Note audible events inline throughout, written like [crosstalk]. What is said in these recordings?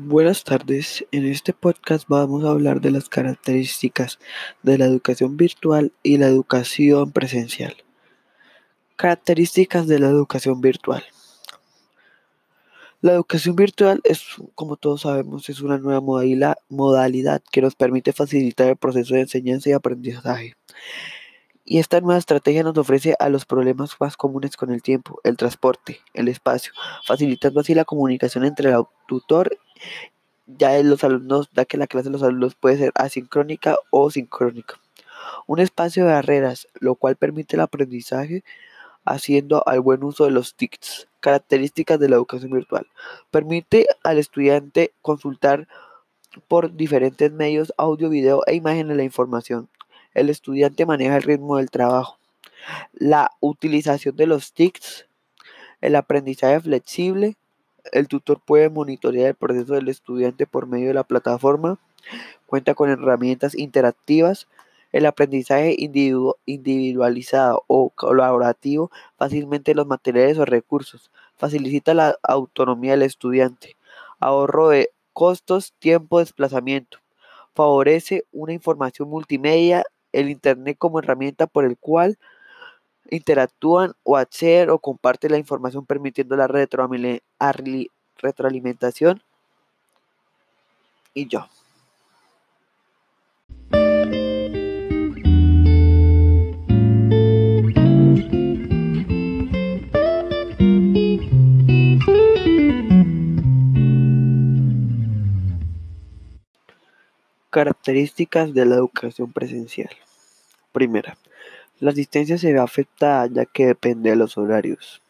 Buenas tardes, en este podcast vamos a hablar de las características de la educación virtual y la educación presencial. Características de la educación virtual. La educación virtual es, como todos sabemos, es una nueva modalidad que nos permite facilitar el proceso de enseñanza y aprendizaje. Y esta nueva estrategia nos ofrece a los problemas más comunes con el tiempo, el transporte, el espacio, facilitando así la comunicación entre el tutor ya en los alumnos, da que la clase de los alumnos puede ser asincrónica o sincrónica. Un espacio de barreras, lo cual permite el aprendizaje haciendo al buen uso de los TICs. Características de la educación virtual. Permite al estudiante consultar por diferentes medios, audio, video e imágenes la información. El estudiante maneja el ritmo del trabajo. La utilización de los TICs. El aprendizaje flexible el tutor puede monitorear el proceso del estudiante por medio de la plataforma, cuenta con herramientas interactivas, el aprendizaje individualizado o colaborativo, fácilmente los materiales o recursos, facilita la autonomía del estudiante, ahorro de costos, tiempo, desplazamiento, favorece una información multimedia, el Internet como herramienta por el cual interactúan o acceden o comparten la información permitiendo la retroalimentación y yo. Características de la educación presencial. Primera, la asistencia se ve afectada ya que depende de los horarios.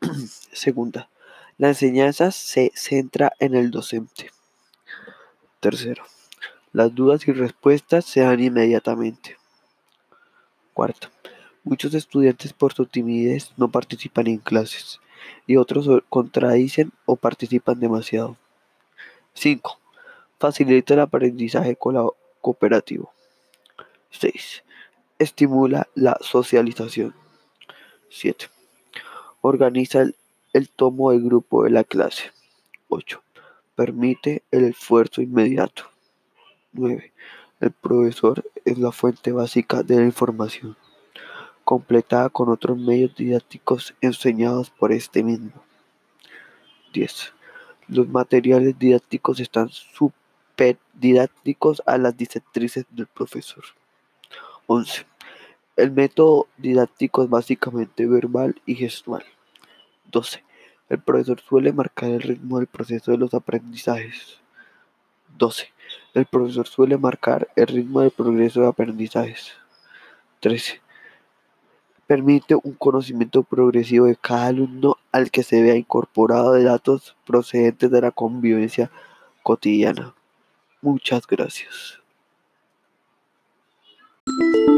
[clears throat] Segunda, la enseñanza se centra en el docente. Tercero, las dudas y respuestas se dan inmediatamente. Cuarto, muchos estudiantes por su timidez no participan en clases y otros contradicen o participan demasiado. 5. Facilita el aprendizaje cooperativo. 6 estimula la socialización. 7. Organiza el, tomo de grupo de la clase. 8. Permite el esfuerzo inmediato. 9. El profesor es la fuente básica de la información, completada con otros medios didácticos enseñados por este mismo. 10. Los materiales didácticos están super didácticos a las directrices del profesor. 11. El método didáctico es básicamente verbal y gestual. 12. El profesor suele marcar el ritmo del proceso de los aprendizajes. 12. El profesor suele marcar el ritmo del progreso de aprendizajes. 13. Permite un conocimiento progresivo de cada alumno al que se vea incorporado de datos procedentes de la convivencia cotidiana. Muchas gracias. you